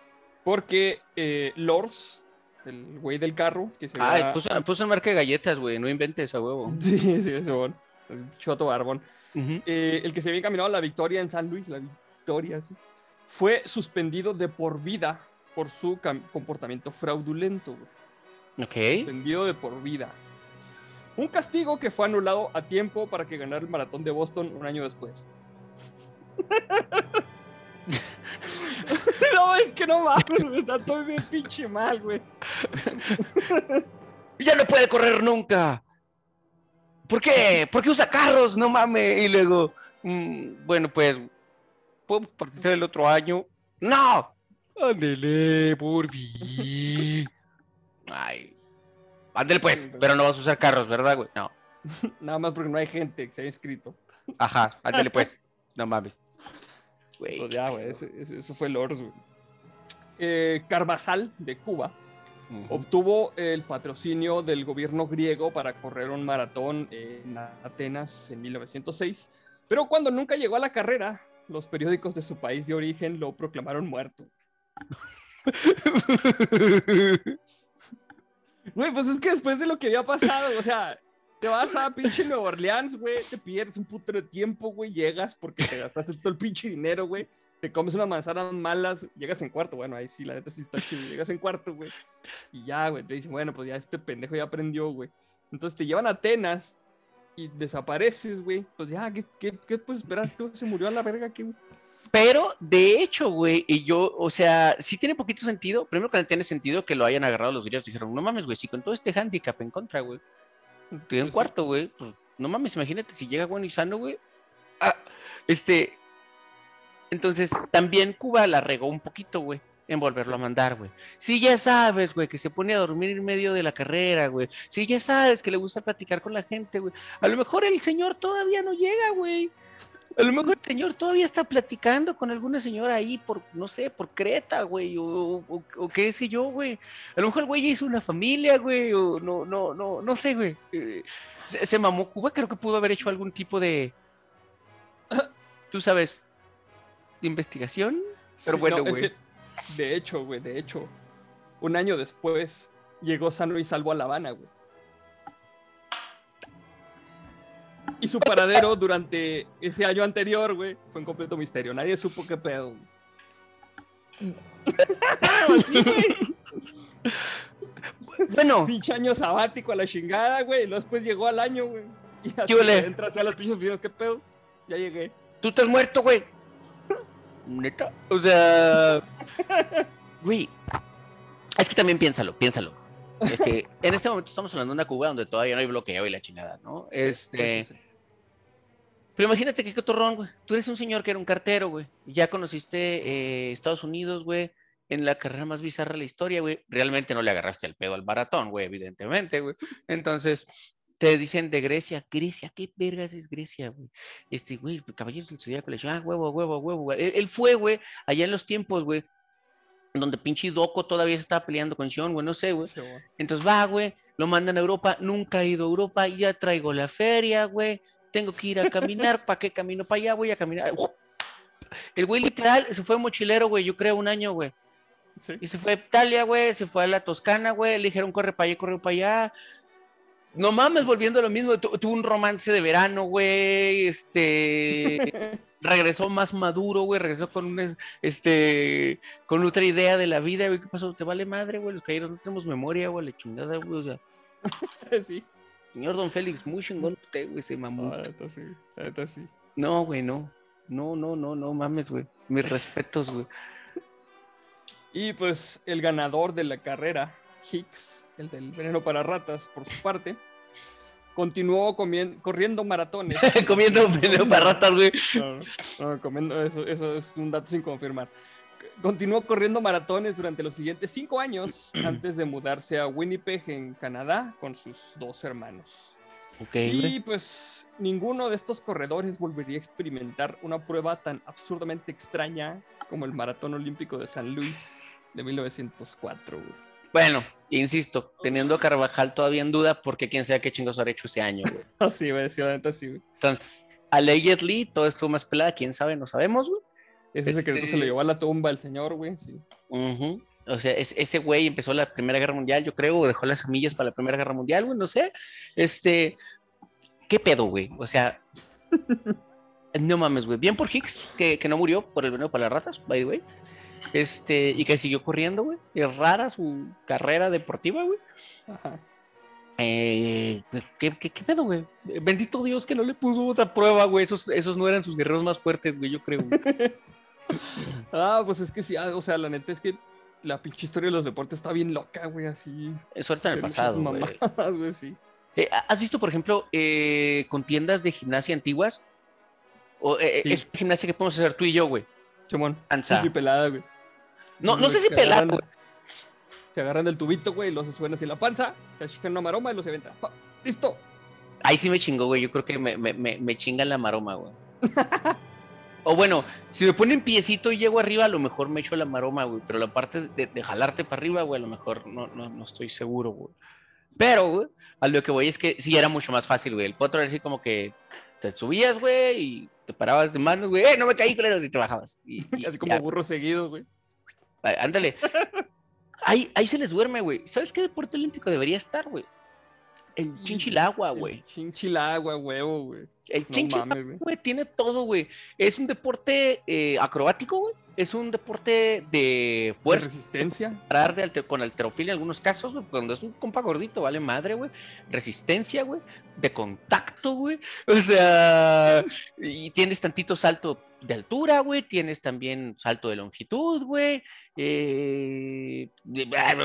Porque eh, Lors, el güey del carro, que se llama- puso, puso marca de galletas, güey. No inventes a huevo. <laughs> Sí, sí, ese bon. El Choto Barbón. Eh, el que se había encaminado a la victoria en San Luis, la victoria, sí, fue suspendido de por vida por su comportamiento fraudulento. güey. Ok. Suspendido de por vida. Un castigo que fue anulado a tiempo para que ganara el maratón de Boston un año después. <laughs> no, es que no mames, está todo bien pinche mal, güey. Ya no puede correr nunca. ¿Por qué? ¿Por qué usa carros? No mames. Y luego, mm, bueno, pues, ¿puedo participar el otro año? ¡No! Ándele, por fin. <laughs> Ay. Ándele pues, pero no vas a usar carros, ¿verdad, güey? No. <laughs> Nada más porque no hay gente que se haya inscrito. Ajá, ándele pues. No mames. Güey. Pues ya, güey, eso fue Lors, güey. Eh, Carvajal, de Cuba, obtuvo el patrocinio del gobierno griego para correr un maratón en Atenas en 1906, pero cuando nunca llegó a la carrera, los periódicos de su país de origen lo proclamaron muerto. <laughs> Güey, pues es que después de lo que había pasado, o sea, te vas a pinche Nueva Orleans, güey, te pierdes un puto de tiempo, güey, llegas porque te gastaste todo el pinche dinero, güey, te comes unas manzanas malas, llegas en cuarto, bueno, ahí sí, la neta sí está chido, llegas en cuarto, güey, y ya, güey, te dicen, bueno, pues ya este pendejo ya aprendió, güey. Entonces te llevan a Atenas y desapareces, güey, pues ya, ¿qué, qué, qué puedes esperar? Tú se murió a la verga, ¿qué, güey? Pero, de hecho, güey, y yo, o sea, sí tiene poquito sentido. Primero que no tiene sentido que lo hayan agarrado los griegos. Dijeron, no mames, güey, si con todo este handicap en contra, güey, te un sí. cuarto, güey, pues no mames, imagínate si llega bueno y sano, güey. Ah, este. Entonces, también Cuba la regó un poquito, güey, en volverlo a mandar, güey. Si ya sabes, güey, que se pone a dormir en medio de la carrera, güey. Si ya sabes que le gusta platicar con la gente, güey. A lo mejor el señor todavía no llega, güey. A lo mejor el señor todavía está platicando con alguna señora ahí por, no sé, por Creta, güey, o, o- o qué sé yo, güey. A lo mejor el güey ya hizo una familia, güey, o no, no, no, no sé, güey. Eh, se, se mamó Cuba, creo que pudo haber hecho algún tipo de, <clears throat> tú sabes, de investigación. Pero Sí, bueno, no, es güey. que, de hecho, güey, de hecho, un año después llegó sano y salvo a La Habana, güey. Y su paradero durante ese año anterior, güey, fue un completo misterio. Nadie supo qué pedo. Así. <laughs> Bueno, Pinche año sabático a la chingada, güey. Y luego después llegó al año, güey. Y así, entras a las pinches videos, ¿qué pedo? Ya llegué. tú estás muerto, güey. Neta. O sea, güey. Es que también piénsalo, piénsalo. Este, en este momento estamos hablando de una Cuba donde todavía no hay bloqueo y la chingada, ¿no? Este. Sí, sí, sí. Pero imagínate qué cotorrón, güey. Tú eres un señor que era un cartero, güey. Ya conociste eh, Estados Unidos, güey. En la carrera más bizarra de la historia, güey. Realmente no le agarraste el pedo al maratón, güey, evidentemente, güey. Entonces, te dicen de Grecia. Grecia, ¿qué vergas es Grecia, güey? Este, güey, caballeros del Zodiaco le ah, huevo, huevo, huevo, güey. Él, él fue, güey, allá en los tiempos, güey. Donde pinche Doco todavía se estaba peleando con Sion, güey, no sé, güey. Sí, güey. Entonces va, güey, lo mandan a Europa, nunca he ido a Europa, ya traigo la feria, güey, tengo que ir a caminar, ¿para qué camino para allá? Voy a caminar. El güey literal se fue mochilero, güey, yo creo un año, güey. Sí. Y se fue a Italia, güey, se fue a la Toscana, güey, le dijeron corre para allá, corre para allá. No mames, volviendo a lo mismo, tu- tuvo un romance de verano, güey, este, <laughs> regresó más maduro, güey, regresó con un, este, con otra idea de la vida, güey, ¿qué pasó? ¿Te vale madre, güey? Los cayeros no tenemos memoria, güey, la chingada, güey, o sea, <laughs> sí. señor Don Félix, muy chingón usted, güey, se mamó. La neta sí. Sí. No, güey, no, no, no, no, no mames, güey, mis respetos, güey. Y pues el ganador de la carrera, Hicks, el del veneno para ratas, por su parte, continuó comien- corriendo maratones. <laughs> Comiendo veneno para ratas, güey. No, no, no, comiendo, eso, eso es un dato sin confirmar. Continuó corriendo maratones durante los siguientes cinco años <clears throat> antes de mudarse a Winnipeg, en Canadá, con sus dos hermanos. Ok, Y pues ninguno de estos corredores volvería a experimentar una prueba tan absurdamente extraña como el Maratón Olímpico de San Luis de 1904. güey. Bueno, insisto, teniendo a Carvajal todavía en duda, porque quién sabe qué chingos habrá hecho ese año, güey. <laughs> Así, güey, sí, sí, güey. Entonces, allegedly todo estuvo más pelada, quién sabe, no sabemos, güey. Ese secreto se Este- lo llevó a la tumba el señor, güey. Sí. O sea, es- ese güey empezó la Primera Guerra Mundial, yo creo, o dejó las semillas para la Primera Guerra Mundial, güey, no sé. Este, ¿qué pedo, güey? O sea, <laughs> no mames, güey. Bien por Hicks, que, que no murió por el veneno para las ratas, by the way. Este, y que siguió corriendo, güey. Es rara su carrera deportiva, güey. Ajá. Eh, ¿qué, qué, qué pedo, güey? Bendito Dios que no le puso otra prueba, güey. Esos, esos no eran sus guerreros más fuertes, güey, yo creo. güey. <laughs> Ah, pues es que sí, ah, o sea, la neta es que la pinche historia de los deportes está bien loca, güey, así. Es suerte en el pasado, güey. mamadas, güey, sí. Eh, ¿Has visto, por ejemplo, eh, contiendas de gimnasia antiguas? O, eh, Sí. Es una gimnasia que podemos hacer tú y yo, güey. Simón, pinche pelada, güey. No, no sé si agarran- güey. Se agarran del tubito, güey, y los suben así la panza, se achican una maroma y los avientan. Pa, ¡Listo! Ahí sí me chingó, güey. Yo creo que me, me, me, me chinga la maroma, güey. <laughs> o bueno, si me ponen piecito y llego arriba, a lo mejor me echo la maroma, güey. Pero la parte de, de jalarte para arriba, güey, a lo mejor no, no, no estoy seguro, güey. Pero, güey, a lo que voy es que sí era mucho más fácil, güey. El potro era así como que te subías, güey, y te parabas de manos, güey. ¡Eh, no me caí, claro! Y te bajabas. Y, y <laughs> Así como ya. burro seguido, güey. Ándale. Ahí, ahí se les duerme, güey. ¿Sabes qué deporte olímpico debería estar, güey? El chinchilagua, güey. El Chinchilagua, huevo, güey. El No chinchilagua, güey, tiene todo, güey. Es un deporte eh, acrobático, güey. Es un deporte de ¿De fuerza. resistencia? parar de alter- con alterofilia en algunos casos, güey, cuando es un compa gordito, vale madre, güey. Resistencia, güey. De contacto, güey. O sea, y tienes tantito salto de altura, güey. Tienes también salto de longitud, güey. Eh,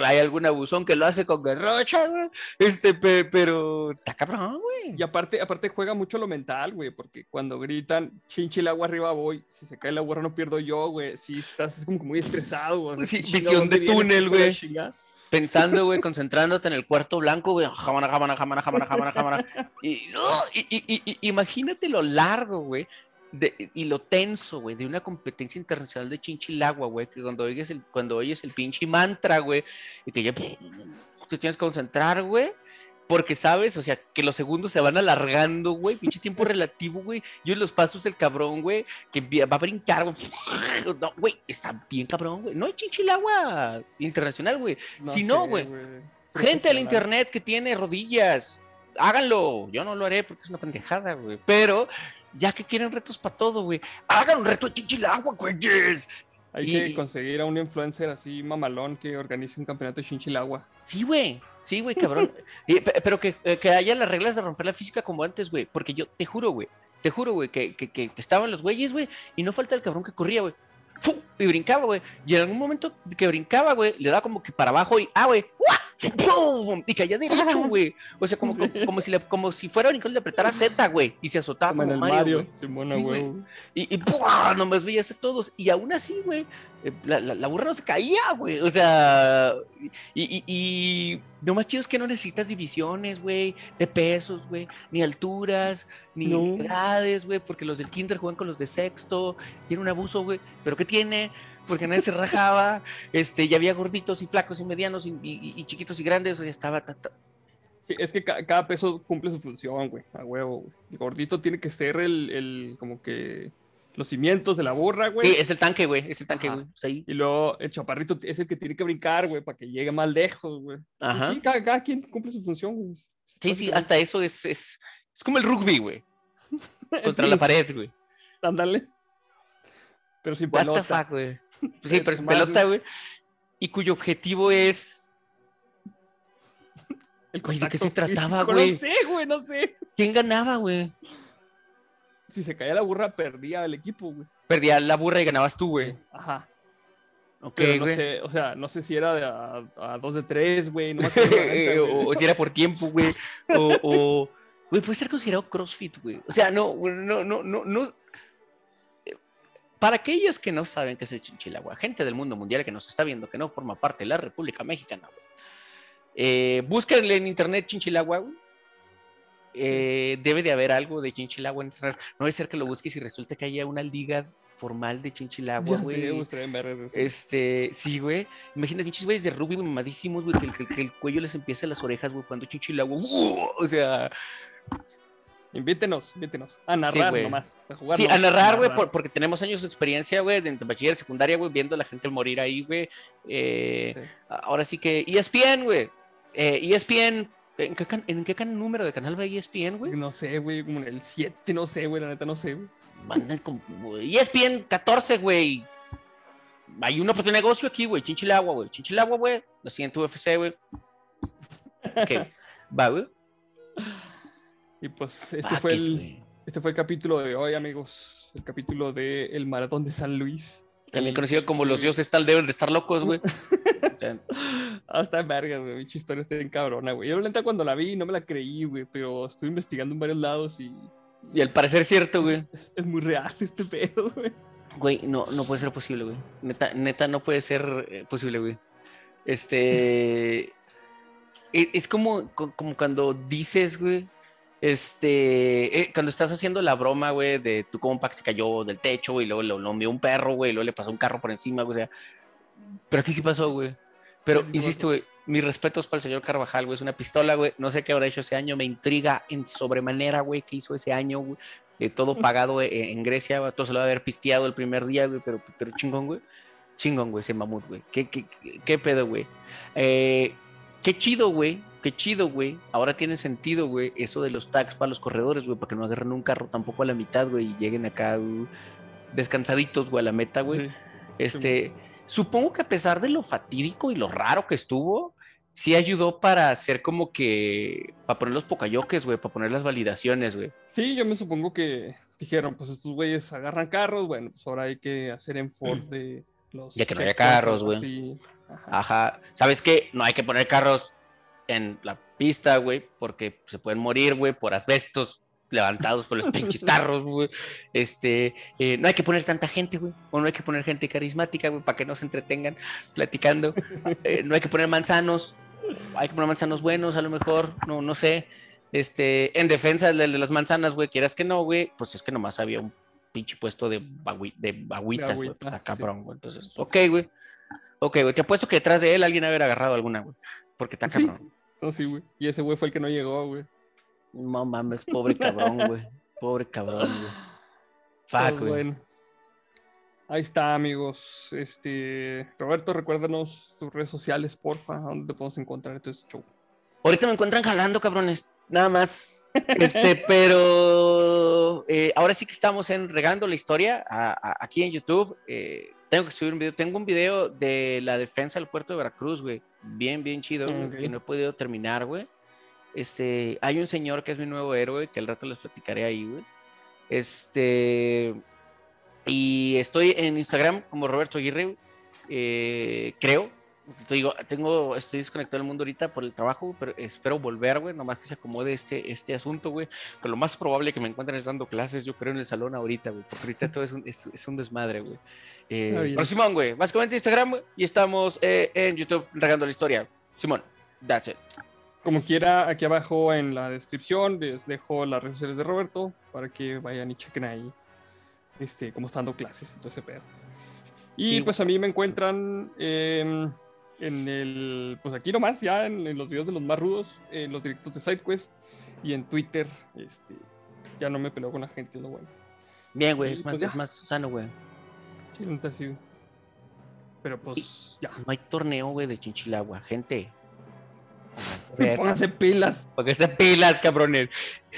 hay algún abusón que lo hace con garrocha, güey. Este, pe- pero está cabrón, güey. Y aparte, aparte juega mucho lo mental, güey, porque cuando gritan, chinchilagua arriba voy, si se cae la burra no pierdo yo, güey, si estás como muy estresado, güey. Sí, ¿qué chingado, visión de túnel, güey. pensando, güey, <laughs> concentrándote en el cuarto blanco, güey, jamana, jamana, jamana, jamana, jamana, jamana. Y, ¡oh! y, y- y- imagínate lo largo, güey, de- y lo tenso, güey, de una competencia internacional de chinchilagua, güey, que cuando oyes el, cuando oyes el pinche mantra, güey, y que ya te tienes que concentrar, güey. Porque sabes, o sea, que los segundos se van alargando, güey, pinche tiempo <laughs> relativo, güey. Yo en los pasos del cabrón, güey, que va a brincar, güey. <laughs> No, güey, está bien cabrón, güey. No hay chinchilagua internacional, güey. Si no, güey, Gente del internet que tiene rodillas, háganlo. Yo no lo haré porque es una pendejada, güey. Pero ya que quieren retos para todo, güey, hagan un reto de chinchilagua, güeyes. Hay y- que conseguir a un influencer así mamalón que organice un campeonato de chinchilagua. Sí, güey. Sí, güey, cabrón. <laughs> Y- pe- pero que, eh, que haya las reglas de romper la física como antes, güey. Porque yo te juro, güey. Te juro, güey, que, que, que estaban los güeyes, güey. Y no falta el cabrón que corría, güey. ¡Fu! Y brincaba, güey. Y en algún momento que brincaba, güey, le daba como que para abajo y, ah, güey. ¡Pum! Y caía derecho, <laughs> güey. O sea, como, como, como si, le, como si fuera y le apretara Z, güey. Y se azotaba Como en como el Mario, Mario. Simona, Sí, güey. Y, y ¡buah! nomás veías a todos. Y aún así, güey, la, la, la burra no se caía, güey. O sea, y, y, y lo más chido es que no necesitas divisiones, güey, de pesos, güey, ni alturas, ni No. edades, güey, porque los del kinder juegan con los de sexto. Y era un abuso, güey. ¿Pero qué tiene? Porque nadie se rajaba. <laughs> Este, ya había gorditos y flacos y medianos y, y- y chiquitos y grandes. O sea, estaba. ta- ta- Sí, es que ca- cada peso cumple su función, güey, a huevo, güey. El gordito tiene que ser el, el, como que, los cimientos de la burra, güey. Sí, es el tanque, güey. Es el tanque, güey. Ahí. Y luego el chaparrito es el que tiene que brincar, güey, para que llegue más lejos, güey. Y Ajá. Sí, cada, cada quien cumple su función, güey. Sí, sí, hasta eso es, es, es como el rugby, güey. <laughs> Contra Sí, la pared, güey. Ándale. Pero sin What the pelota. fuck, güey. Pues <laughs> Sí, pero más, pelota, güey. Y cuyo objetivo es. El Güey, ¿de qué se trataba, güey? No sé, güey, no sé. ¿Quién ganaba, güey? Si se caía la burra, perdía el equipo, güey. Perdía la burra y ganabas tú, güey. Ajá. Ok, Pero no güey. sé, o sea, no sé si era de a, a dos de tres, güey. No me <laughs> acuerdo, güey. o, si era por tiempo, güey. O, o- Güey, puede ser considerado CrossFit, güey. O sea, no, no, no, no, no. Para aquellos que no saben qué es el chinchilagua, gente del mundo mundial que nos está viendo, que no forma parte de la República Mexicana, güey. Eh, búsquenle en internet chinchilagua, güey. Eh, debe de haber algo de chinchilagua en. No debe ser que lo busques y resulte que haya una liga formal de chinchilagua, güey. Este, sí, güey. Imagínate, pinches güeyes de rugby mamadísimos, güey, que, el- que el- que el cuello les empieza a las orejas, güey, cuando chinchilagua. ¡uh! O sea, Invítenos, invítenos. A narrar güey. nomás. A jugar, Sí, a narrar, güey, por- porque tenemos años de experiencia, güey, de bachiller, secundaria, güey, viendo a la gente morir ahí, güey. Eh, Sí. Ahora sí que ESPN, güey. Eh, ESPN, ¿en qué, can- ¿en qué can- número de canal va ESPN, güey? No sé, güey, como en el 7, no sé, güey, la neta no sé, güey. ESPN 14, güey. Hay una oportunidad de negocio aquí, güey. Chinchilagua, güey. Chinchilagua, güey. La siguiente UFC, güey. ¿Qué? Va, güey. Y pues este Fuck fue it, el, este fue el capítulo de hoy, amigos. El capítulo de El Maratón de San Luis. También El- conocido como los dioses tal deben de estar locos, güey. <laughs> Hasta en vergas, güey. Mucha historia está bien cabrona, güey. Yo la neta cuando la vi no me la creí, güey, pero estuve investigando en varios lados y Y al parecer es cierto, güey. es, es muy real <laughs> este pedo, güey. Güey, no, no puede ser posible, güey. Neta, neta, no puede ser eh, posible, güey. Este. e- Es como, co- como cuando dices, güey. Este. eh, cuando estás haciendo la broma, güey, de tu compa que se cayó del techo, güey, y luego lo, lo envió un perro, güey, y luego le pasó un carro por encima, güey. O sea. Pero aquí sí pasó, güey. Pero, insisto, güey, mis respetos para el señor Carvajal, güey. Es una pistola, güey. No sé qué habrá hecho ese año. Me intriga en sobremanera, güey, qué hizo ese año, güey. Eh, todo <laughs> pagado eh, en Grecia, güey, todo se lo va a haber pisteado el primer día, güey, pero, pero chingón, güey. Chingón, güey, ese mamut, güey. ¿Qué, qué, qué- pedo, güey? Eh, qué chido, güey. Qué chido, güey. Ahora tiene sentido, güey, eso de los tags para los corredores, güey, para que no agarren un carro tampoco a la mitad, güey, y lleguen acá güey, descansaditos, güey, a la meta, güey. Sí. Este, supongo que a pesar de lo fatídico y lo raro que estuvo, sí ayudó para hacer como que, para poner los pocayoques, güey, para poner las validaciones, güey. Sí, yo me supongo que dijeron, pues estos güeyes agarran carros, bueno, pues ahora hay que hacer enforce de los... Ya que no haya carros, güey. Sí, ajá. Ajá. ¿Sabes qué? No hay que poner carros en la pista, güey, porque se pueden morir, güey, por asbestos levantados por los <laughs> pinches carros, güey. Este, eh, no hay que poner tanta gente, güey. O no hay que poner gente carismática, güey, para que no se entretengan platicando. Eh, no hay que poner manzanos. Hay que poner manzanos buenos, a lo mejor. No, no sé. Este, en defensa del de las manzanas, güey, quieras que no, güey, pues es que nomás había un pinche puesto de, bagui- de agüitas, güey. agüita, Está cabrón, güey. Entonces, ok, güey. Ok, güey. Te apuesto que detrás de él alguien haber agarrado alguna, güey. Porque está Sí. cabrón. No, sí, güey. Y ese güey fue el que no llegó, güey. No mames, pobre cabrón, güey. Pobre cabrón, güey. Fuck, güey. bueno. Ahí está, amigos. Este, Roberto, recuérdanos tus redes sociales, porfa, dónde te podemos encontrar en todo este show. Ahorita me encuentran jalando, cabrones. Nada más. <laughs> Este, pero eh, ahora sí que estamos en regando la historia a- a- aquí en YouTube. Eh, tengo que subir un video. Tengo un video de la defensa del puerto de Veracruz, güey. Bien, bien chido, güey, Ok. que no he podido terminar, güey. Este, hay un señor que es mi nuevo héroe, que al rato les platicaré ahí, güey. Este, y estoy en Instagram como Roberto Aguirre. Eh, creo. Te digo, tengo, estoy desconectado del mundo ahorita por el trabajo, pero espero volver, güey, nomás que se acomode este, este asunto, güey. Pero lo más probable que me encuentren es dando clases, yo creo, en el salón ahorita, güey, porque ahorita todo es un, es, es un desmadre, güey. Eh, pero Simón, güey, básicamente Instagram, y estamos eh, en YouTube regando la historia. Simón, that's it. Como quiera, aquí abajo en la descripción les dejo las redes sociales de Roberto para que vayan y chequen ahí este, cómo está dando clases y todo ese pedo. Y Sí. pues a mí me encuentran em, en el, pues aquí nomás, ya en, en los videos de los más rudos, en los directos de SideQuest y en Twitter. Este, ya no me peleo con la gente, es lo bueno. Bien, güey, Y es más, pues es más sano, güey. Sí, la neta sí. Pero pues ya. No hay torneo, güey, de Chinchilagua, gente. <laughs> Pónganse pilas. Estén pilas, cabrones.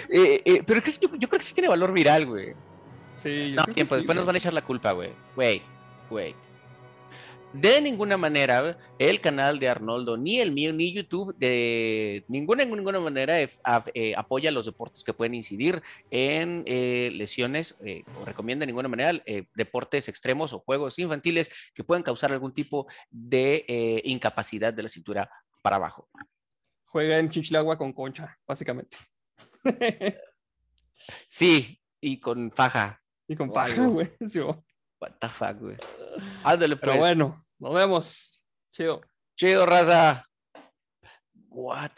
Eh, eh, pero es que yo, yo creo que sí tiene valor viral, güey. Sí, yo No, creo que tiempo, sí, después nos van a echar la culpa, güey. Güey, güey. De ninguna manera, el canal de Arnoldo, ni el mío, ni YouTube, de ninguna, ninguna manera eh, eh, apoya los deportes que pueden incidir en eh, lesiones, eh, o recomienda de ninguna manera deportes extremos o juegos infantiles que pueden causar algún tipo de incapacidad de la cintura para abajo. Juega en Chinchilagua con concha, básicamente. <laughs> Sí, y con faja. y con faja, güey. <laughs> Sí. What the fuck, güey. Ándale, Pero pues. bueno, nos vemos. Chido. Chido, raza. What